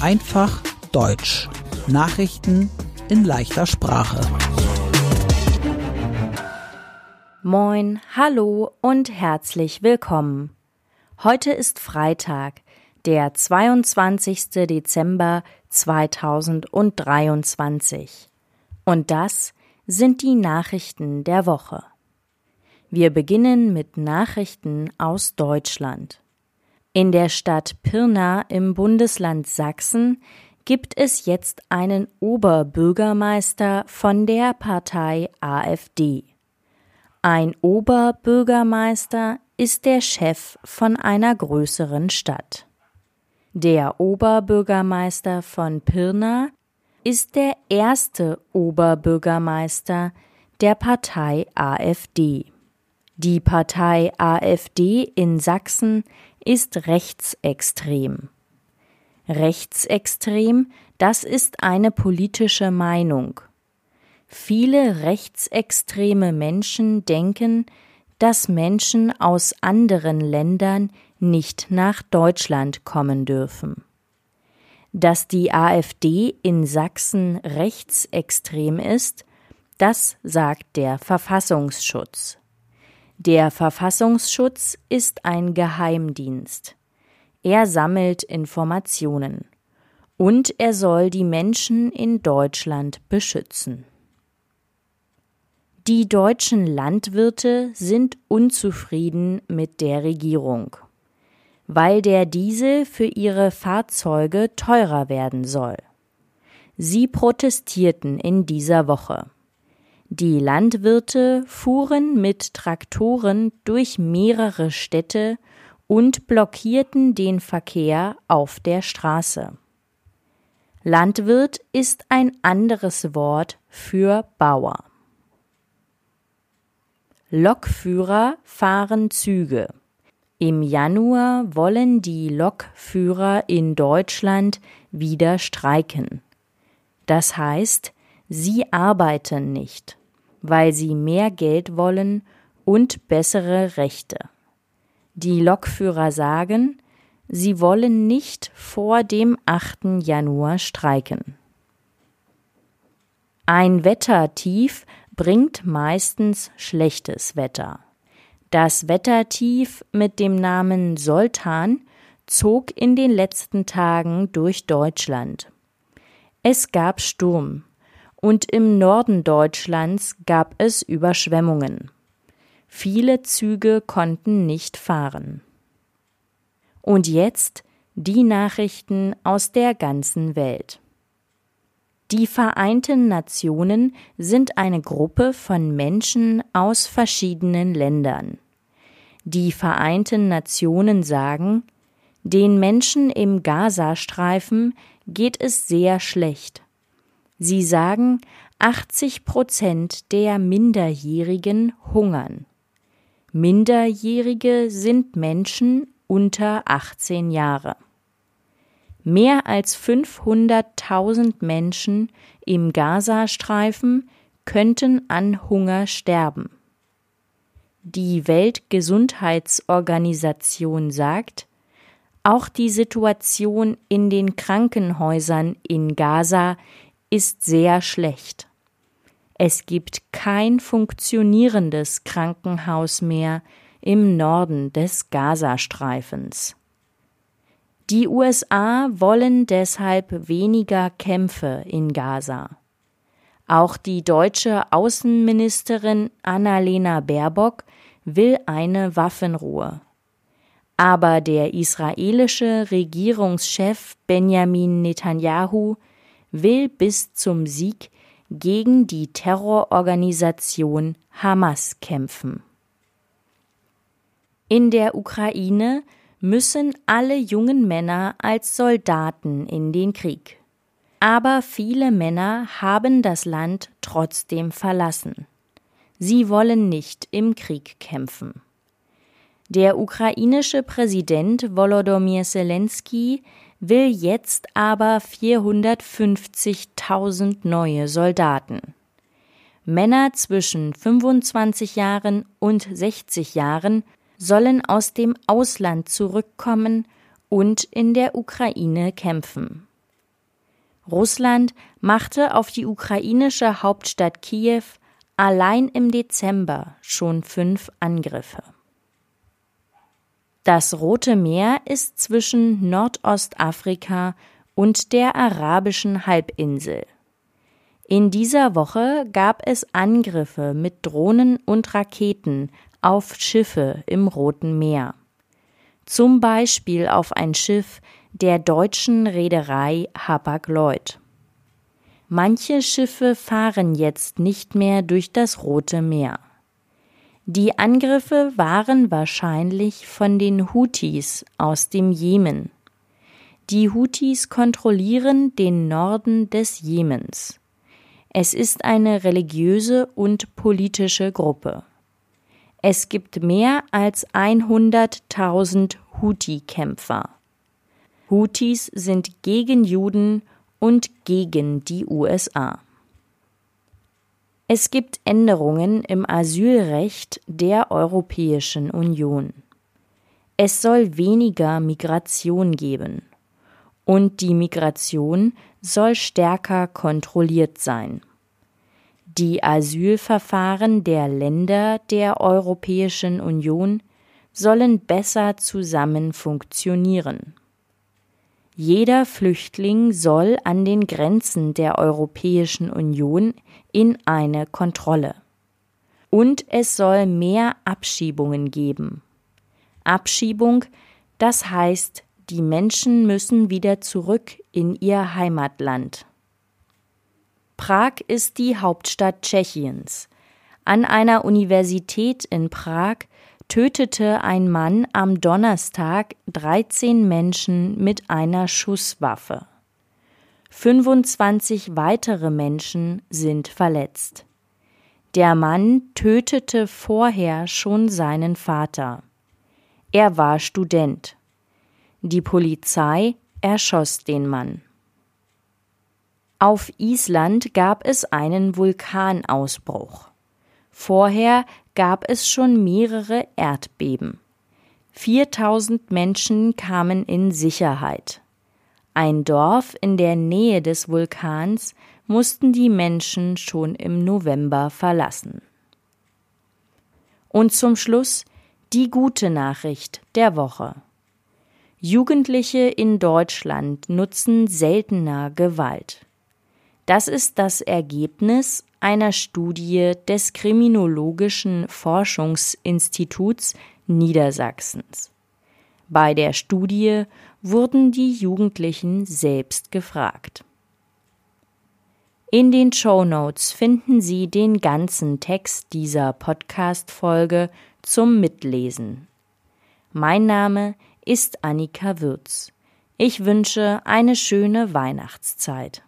Einfach Deutsch. Nachrichten in leichter Sprache. Moin, hallo und herzlich willkommen. Heute ist Freitag, der 22. Dezember 2023. Und das sind die Nachrichten der Woche. Wir beginnen mit Nachrichten aus Deutschland. In der Stadt Pirna im Bundesland Sachsen gibt es jetzt einen Oberbürgermeister von der Partei AfD. Ein Oberbürgermeister ist der Chef von einer größeren Stadt. Der Oberbürgermeister von Pirna ist der erste Oberbürgermeister der Partei AfD. Die Partei AfD in Sachsen ist rechtsextrem. Rechtsextrem, das ist eine politische Meinung. Viele rechtsextreme Menschen denken, dass Menschen aus anderen Ländern nicht nach Deutschland kommen dürfen. Dass die AfD in Sachsen rechtsextrem ist, das sagt der Verfassungsschutz. Der Verfassungsschutz ist ein Geheimdienst. Er sammelt Informationen. Und er soll die Menschen in Deutschland beschützen. Die deutschen Landwirte sind unzufrieden mit der Regierung, weil der Diesel für ihre Fahrzeuge teurer werden soll. Sie protestierten in dieser Woche. Die Landwirte fuhren mit Traktoren durch mehrere Städte und blockierten den Verkehr auf der Straße. Landwirt ist ein anderes Wort für Bauer. Lokführer fahren Züge. Im Januar wollen die Lokführer in Deutschland wieder streiken. Das heißt, sie arbeiten nicht weil sie mehr Geld wollen und bessere Rechte. Die Lokführer sagen, sie wollen nicht vor dem 8. Januar streiken. Ein Wettertief bringt meistens schlechtes Wetter. Das Wettertief mit dem Namen Soltan zog in den letzten Tagen durch Deutschland. Es gab Sturm, und im Norden Deutschlands gab es Überschwemmungen. Viele Züge konnten nicht fahren. Und jetzt die Nachrichten aus der ganzen Welt. Die Vereinten Nationen sind eine Gruppe von Menschen aus verschiedenen Ländern. Die Vereinten Nationen sagen, den Menschen im Gazastreifen geht es sehr schlecht. Sie sagen, 80 Prozent der Minderjährigen hungern. Minderjährige sind Menschen unter 18 Jahre. Mehr als 500.000 Menschen im Gazastreifen könnten an Hunger sterben. Die Weltgesundheitsorganisation sagt, auch die Situation in den Krankenhäusern in Gaza ist sehr schlecht. Es gibt kein funktionierendes Krankenhaus mehr im Norden des Gazastreifens. Die USA wollen deshalb weniger Kämpfe in Gaza. Auch die deutsche Außenministerin Annalena Baerbock will eine Waffenruhe. Aber der israelische Regierungschef Benjamin Netanyahu will bis zum Sieg gegen die Terrororganisation Hamas kämpfen. In der Ukraine müssen alle jungen Männer als Soldaten in den Krieg. Aber viele Männer haben das Land trotzdem verlassen. Sie wollen nicht im Krieg kämpfen. Der ukrainische Präsident Volodymyr Zelensky will jetzt aber 450.000 neue Soldaten. Männer zwischen 25 Jahren und 60 Jahren sollen aus dem Ausland zurückkommen und in der Ukraine kämpfen. Russland machte auf die ukrainische Hauptstadt Kiew allein im Dezember schon fünf Angriffe. Das Rote Meer ist zwischen Nordostafrika und der arabischen Halbinsel. In dieser Woche gab es Angriffe mit Drohnen und Raketen auf Schiffe im Roten Meer. Zum Beispiel auf ein Schiff der deutschen Reederei Hapag-Lloyd. Manche Schiffe fahren jetzt nicht mehr durch das Rote Meer. Die Angriffe waren wahrscheinlich von den Houthis aus dem Jemen. Die Houthis kontrollieren den Norden des Jemens. Es ist eine religiöse und politische Gruppe. Es gibt mehr als 100.000 Houthi-Kämpfer. Houthis sind gegen Juden und gegen die USA. Es gibt Änderungen im Asylrecht der Europäischen Union. Es soll weniger Migration geben. Und die Migration soll stärker kontrolliert sein. Die Asylverfahren der Länder der Europäischen Union sollen besser zusammen funktionieren. Jeder Flüchtling soll an den Grenzen der Europäischen Union in eine Kontrolle. Und es soll mehr Abschiebungen geben. Abschiebung, das heißt, die Menschen müssen wieder zurück in ihr Heimatland. Prag ist die Hauptstadt Tschechiens. An einer Universität in Prag tötete ein Mann am Donnerstag 13 Menschen mit einer Schusswaffe. 25 weitere Menschen sind verletzt. Der Mann tötete vorher schon seinen Vater. Er war Student. Die Polizei erschoss den Mann. Auf Island gab es einen Vulkanausbruch. Vorher gab es schon mehrere Erdbeben. 4000 Menschen kamen in Sicherheit. Ein Dorf in der Nähe des Vulkans mussten die Menschen schon im November verlassen. Und zum Schluss die gute Nachricht der Woche. Jugendliche in Deutschland nutzen seltener Gewalt. Das ist das Ergebnis einer Studie des Kriminologischen Forschungsinstituts Niedersachsens. Bei der Studie wurden die Jugendlichen selbst gefragt. In den Show Notes finden Sie den ganzen Text dieser Podcast-Folge zum Mitlesen. Mein Name ist Annika Würz. Ich wünsche eine schöne Weihnachtszeit.